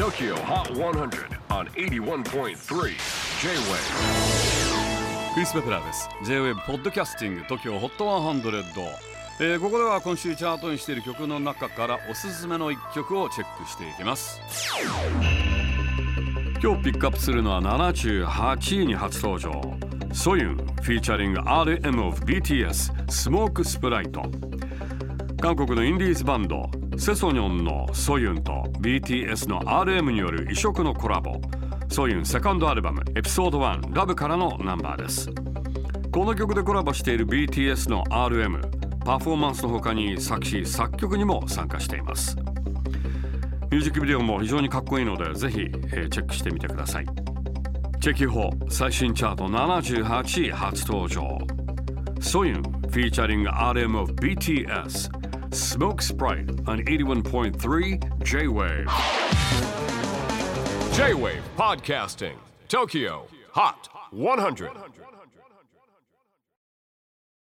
TOKYO HOT 100 on 81.3 J-WAVE クリス・ベプラーです。J-WAVE ポッドキャスティング TOKYO HOT 100、えーここでは今週チャートにしている曲の中からおすすめの一曲をチェックしていきます。今日ピックアップするのは78位に初登場。ソユンフィーチャリング RM of BTS スモークスプライト韓国のインディーズバンドセソニョンのソユンと BTS の RM による異色のコラボ。ソユンセカンドアルバムエピソード1ラブからのナンバーです。この曲でコラボしている BTS の RM パフォーマンスの他に作詞作曲にも参加しています。ミュージックビデオも非常にかっこいいのでぜひ、チェックしてみてください。チェキホ最新チャート78位初登場。ソユンフィーチャリング RM of BTS Smoke Sprite on 81.3 J-Wave. J-WAVE PODCASTING TOKYO HOT 100